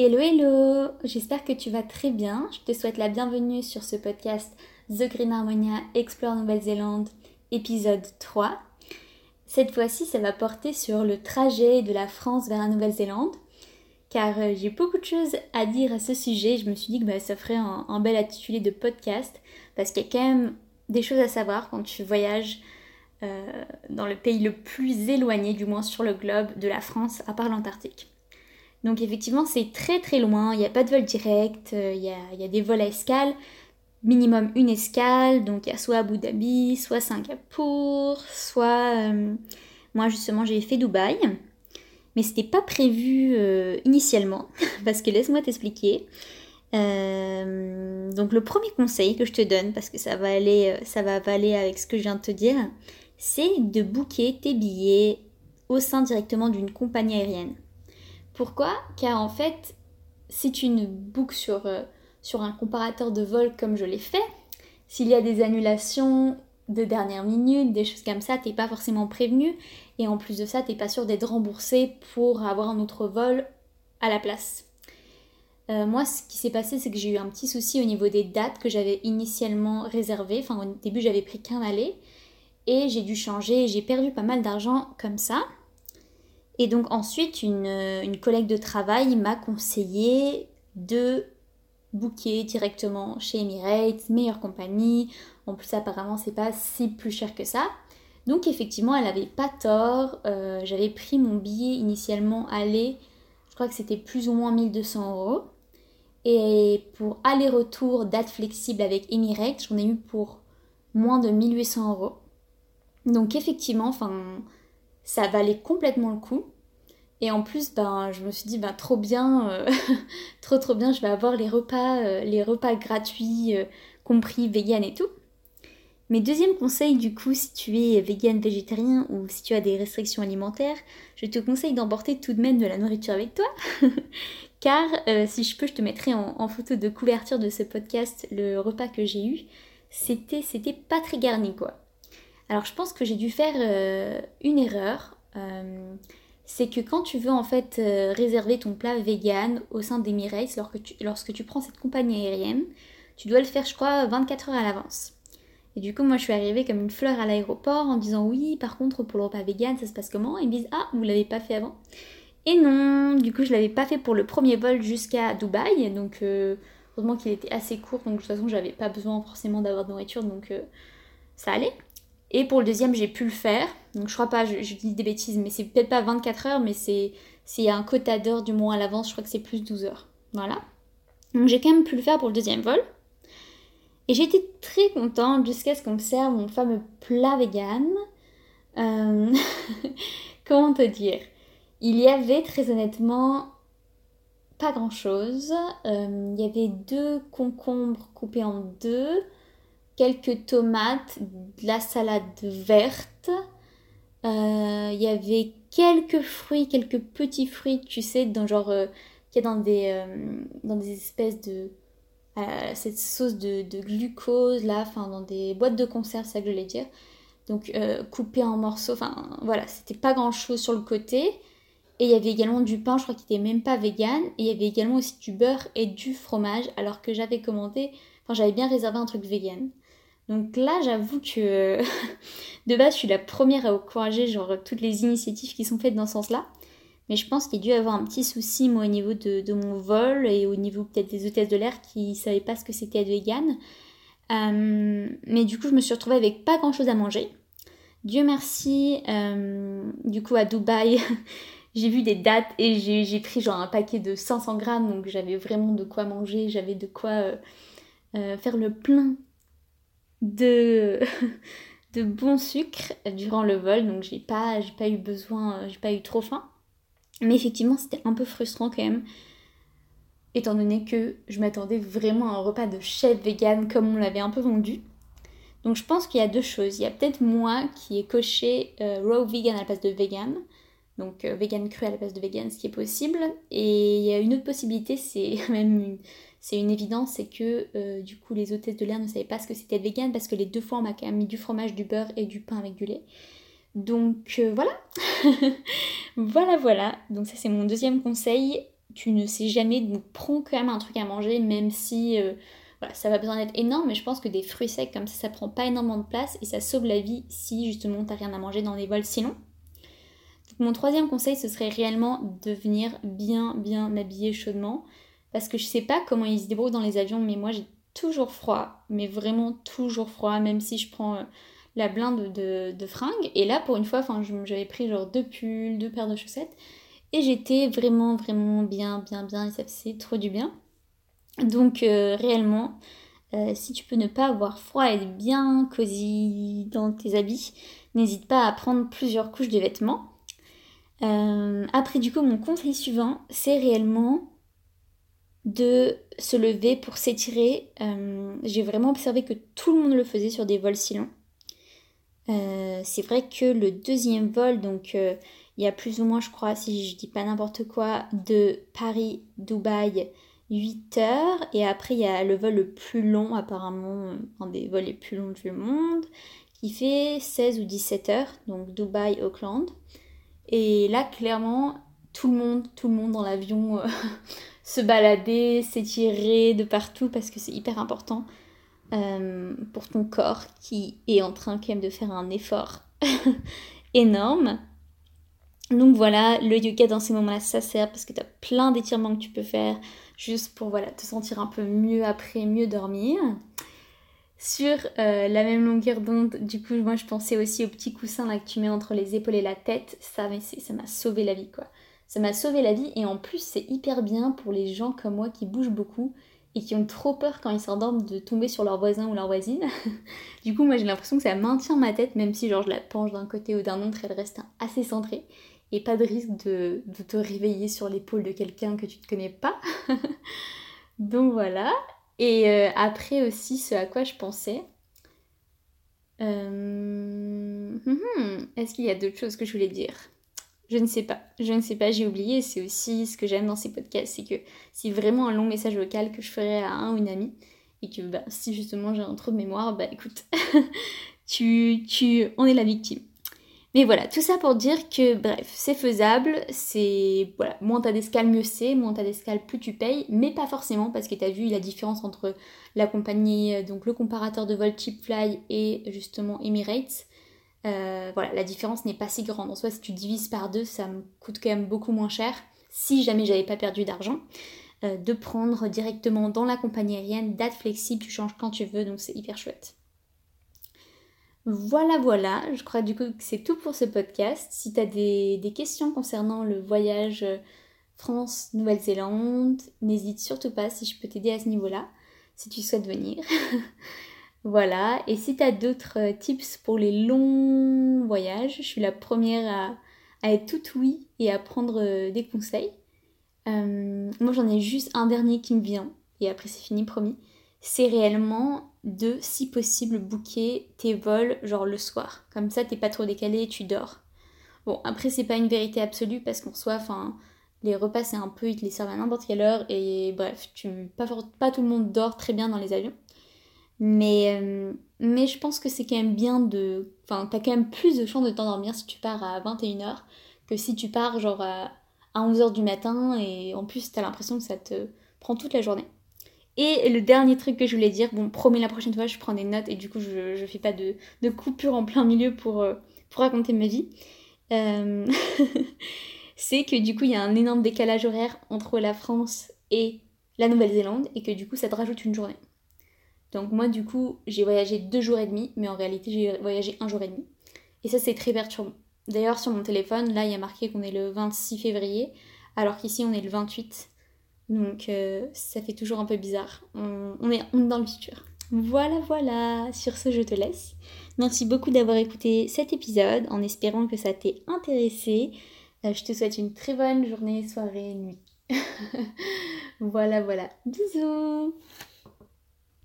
Hello hello, j'espère que tu vas très bien. Je te souhaite la bienvenue sur ce podcast The Green Harmonia Explore Nouvelle-Zélande, épisode 3. Cette fois-ci, ça va porter sur le trajet de la France vers la Nouvelle-Zélande, car euh, j'ai beaucoup de choses à dire à ce sujet. Je me suis dit que bah, ça ferait un, bel intitulé de podcast, parce qu'il y a quand même des choses à savoir quand tu voyages euh, dans le pays le plus éloigné, du moins sur le globe, de la France, à part l'Antarctique. Donc effectivement, c'est très très loin, il n'y a pas de vol direct, euh, il y, a, des vols à escale, minimum une escale, donc il y a soit Abu Dhabi, soit Singapour, soit... Euh, moi justement j'ai fait Dubaï, mais c'était pas prévu euh, initialement, parce que laisse-moi t'expliquer. donc le premier conseil que je te donne, parce que ça va aller, ça va aller avec ce que je viens de te dire, c'est de booker tes billets au sein directement d'une compagnie aérienne. Pourquoi? Car en fait, si tu ne bookes sur, euh, sur un comparateur de vol comme je l'ai fait, s'il y a des annulations de dernière minute, des choses comme ça, t'es pas forcément prévenu. Et en plus de ça, t'es pas sûr d'être remboursé pour avoir un autre vol à la place. Euh, moi, ce qui s'est passé, c'est que j'ai eu un petit souci au niveau des dates que j'avais initialement réservées. Enfin, au début, j'avais pris qu'un aller. Et j'ai dû changer. J'ai perdu pas mal d'argent comme ça. Et donc ensuite, une, collègue de travail m'a conseillé de booker directement chez Emirates, meilleure compagnie. En plus, apparemment, c'est pas si plus cher que ça. Donc effectivement, elle avait pas tort. Euh, j'avais pris mon billet initialement aller, je crois que c'était plus ou moins 1200 euros. Et pour aller-retour, date flexible avec Emirates, j'en ai eu pour moins de 1800 euros. Donc effectivement, enfin, ça valait complètement le coup. Et en plus, ben, je me suis dit, ben, trop bien, euh, trop trop bien, je vais avoir les repas, euh, les repas gratuits, euh, compris vegan et tout. Mais deuxième conseil, du coup, si tu es vegan, végétarien ou si tu as des restrictions alimentaires, je te conseille d'emporter tout de même de la nourriture avec toi. Car si je peux, je te mettrai en, en, photo de couverture de ce podcast le repas que j'ai eu. C'était, c'était pas très garni, quoi. Alors je pense que j'ai dû faire euh, une erreur. Euh, c'est que quand tu veux en fait euh, réserver ton plat vegan au sein d'Emirates, lorsque tu, lorsque tu prends cette compagnie aérienne, tu dois le faire je crois 24 heures à l'avance. Et du coup moi je suis arrivée comme une fleur à l'aéroport en disant oui par contre pour le repas vegan ça se passe comment? Et ils me disent ah vous l'avez pas fait avant Et non, du coup je l'avais pas fait pour le premier vol jusqu'à Dubaï, donc heureusement qu'il était assez court donc de toute façon j'avais pas besoin forcément d'avoir de nourriture donc ça allait. Et pour le deuxième, j'ai pu le faire. Donc je crois pas, je, dis des bêtises, mais c'est peut-être pas 24 heures, mais c'est un quota d'heures du moins à l'avance, je crois que c'est plus 12 heures. Voilà. Donc j'ai quand même pu le faire pour le deuxième vol. Et été très contente jusqu'à ce qu'on me serve mon fameux plat vegan. Euh, comment te dire? Il y avait très honnêtement pas grand chose. Euh, il y avait deux concombres coupés en deux quelques tomates, de la salade verte. Euh, il y avait quelques fruits, quelques petits fruits, tu sais, dans genre euh, qu'il y a dans des, euh, dans des espèces de cette sauce de, glucose là, enfin dans des boîtes de conserve, ça que je voulais dire. Donc coupé en morceaux, enfin voilà, c'était pas grand chose sur le côté. Et il y avait également du pain, je crois qu'il était même pas vegan. Et il y avait également aussi du beurre et du fromage, alors que j'avais commandé, enfin j'avais bien réservé un truc vegan. Donc là, j'avoue que de base, je suis la première à encourager genre toutes les initiatives qui sont faites dans ce sens-là. Mais je pense qu'il y a dû avoir un petit souci, moi, au niveau de, mon vol et au niveau peut-être des hôtesses de l'air qui ne savaient pas ce que c'était être vegan. Euh, mais du coup, je me suis retrouvée avec pas grand-chose à manger. Dieu merci, euh, du coup, à Dubaï, j'ai vu des dates et j'ai pris genre un paquet de 500 grammes, donc j'avais vraiment de quoi manger, j'avais de quoi euh, faire le plein de, de bon sucre durant le vol, donc j'ai pas, j'ai pas eu besoin, j'ai pas eu trop faim. Mais effectivement, c'était un peu frustrant quand même, étant donné que je m'attendais vraiment à un repas de chef vegan comme on l'avait un peu vendu. Donc je pense qu'il y a deux choses. Il y a peut-être moi qui ai coché euh, raw vegan à la place de vegan, donc euh, vegan cru à la place de vegan, ce qui est possible. Et il y a une autre possibilité, c'est même une, c'est une évidence, c'est que euh, du coup les hôtesses de l'air ne savaient pas ce que c'était vegan parce que les deux fois on m'a quand même mis du fromage, du beurre et du pain avec du lait. Donc euh, voilà, voilà voilà. Donc ça c'est mon deuxième conseil. tu ne sais jamais, donc prends quand même un truc à manger, même si euh, voilà, ça va besoin d'être énorme, mais je pense que des fruits secs comme ça, ça prend pas énormément de place et ça sauve la vie si justement t'as rien à manger dans les vols sinon. mon troisième conseil, ce serait réellement de venir bien, bien habiller chaudement. Parce que je sais pas comment ils se débrouillent dans les avions, mais moi j'ai toujours froid, mais vraiment toujours froid, même si je prends euh, la blinde de, fringues. Et là, pour une fois, j'avais pris genre deux pulls, deux paires de chaussettes. Et j'étais vraiment, vraiment bien, bien, bien. Et ça faisait trop du bien. Donc, euh, réellement, euh, si tu peux ne pas avoir froid et être bien cosy dans tes habits, n'hésite pas à prendre plusieurs couches de vêtements. après, du coup, mon conseil suivant, c'est réellement de se lever pour s'étirer. Euh, j'ai vraiment observé que tout le monde le faisait sur des vols si longs. Euh, c'est vrai que le deuxième vol, donc euh, il y a plus ou moins, je crois, si je dis pas n'importe quoi, de Paris-Dubaï, 8 heures. Et après, il y a le vol le plus long, apparemment, un des vols les plus longs du monde, qui fait 16 ou 17 heures, donc Dubaï-Auckland. Et là, clairement, tout le monde, tout le monde dans l'avion se balader, s'étirer de partout parce que c'est hyper important euh, pour ton corps qui est en train quand même de faire un effort énorme. Donc voilà, le yoga dans ces moments-là, ça sert parce que tu as plein d'étirements que tu peux faire juste pour voilà, te sentir un peu mieux après, mieux dormir. Sur euh, la même longueur d'onde, du coup, moi je pensais aussi au petit coussin là que tu mets entre les épaules et la tête. Ça, ça m'a sauvé la vie quoi. Ça m'a sauvé la vie et en plus c'est hyper bien pour les gens comme moi qui bougent beaucoup et qui ont trop peur quand ils s'endorment de tomber sur leur voisin ou leur voisine. du coup moi j'ai l'impression que ça maintient ma tête même si genre je la penche d'un côté ou d'un autre elle reste assez centrée et pas de risque de, te réveiller sur l'épaule de quelqu'un que tu ne connais pas. Donc voilà. Et euh, après aussi ce à quoi je pensais. Euh, hum, hum, est-ce qu'il y a d'autres choses que je voulais dire? Je ne sais pas, je ne sais pas, j'ai oublié. C'est aussi ce que j'aime dans ces podcasts, c'est que c'est vraiment un long message vocal que je ferai à un ou une amie, et que bah, si justement j'ai un trou de mémoire, bah écoute, tu, tu, on est la victime. Mais voilà, tout ça pour dire que bref, c'est faisable, c'est voilà, moins t'as d'escale mieux c'est, moins t'as d'escale plus tu payes, mais pas forcément parce que t'as vu la différence entre la compagnie, donc le comparateur de vol Cheapfly et justement Emirates. Euh, voilà, la différence n'est pas si grande. En soi, si tu divises par deux, ça me coûte quand même beaucoup moins cher, si jamais j'avais pas perdu d'argent, euh, de prendre directement dans la compagnie aérienne, date flexible, tu changes quand tu veux, donc c'est hyper chouette. Voilà, voilà, je crois du coup que c'est tout pour ce podcast. Si tu as des, des, questions concernant le voyage euh, France-Nouvelle-Zélande, n'hésite surtout pas si je peux t'aider à ce niveau-là, si tu souhaites venir. Voilà, et si tu d'autres euh, tips pour les longs voyages, je suis la première à, être toute oui et à prendre euh, des conseils. Euh, moi j'en ai juste un dernier qui me vient, et après c'est fini, promis. C'est réellement de, si possible, booker tes vols genre le soir. Comme ça t'es pas trop décalé et tu dors. Bon, après c'est pas une vérité absolue parce qu'en soi, enfin, les repas c'est un peu, ils te les servent à n'importe quelle heure et bref, tu, pas tout le monde dort très bien dans les avions. Mais, euh, mais je pense que c'est quand même bien de... Enfin, t'as quand même plus de chances de t'endormir si tu pars à 21h que si tu pars genre à, 11h du matin et en plus t'as l'impression que ça te prend toute la journée. Et le dernier truc que je voulais dire, bon, promets la prochaine fois, je prends des notes et du coup, je, je fais pas de, de coupure en plein milieu pour, euh, pour raconter ma vie. Euh, c'est que du coup, il y a un énorme décalage horaire entre la France et la Nouvelle-Zélande et que du coup, ça te rajoute une journée. Donc moi du coup j'ai voyagé deux jours et demi, mais en réalité j'ai voyagé un jour et demi. Et ça c'est très perturbant. D'ailleurs sur mon téléphone, là il y a marqué qu'on est le 26 février, alors qu'ici on est le 28. Donc euh, ça fait toujours un peu bizarre. On, est, dans le futur. Voilà, voilà. Sur ce, je te laisse. Merci beaucoup d'avoir écouté cet épisode en espérant que ça t'ait intéressé. Euh, je te souhaite une très bonne journée, soirée, nuit. voilà, voilà. Bisous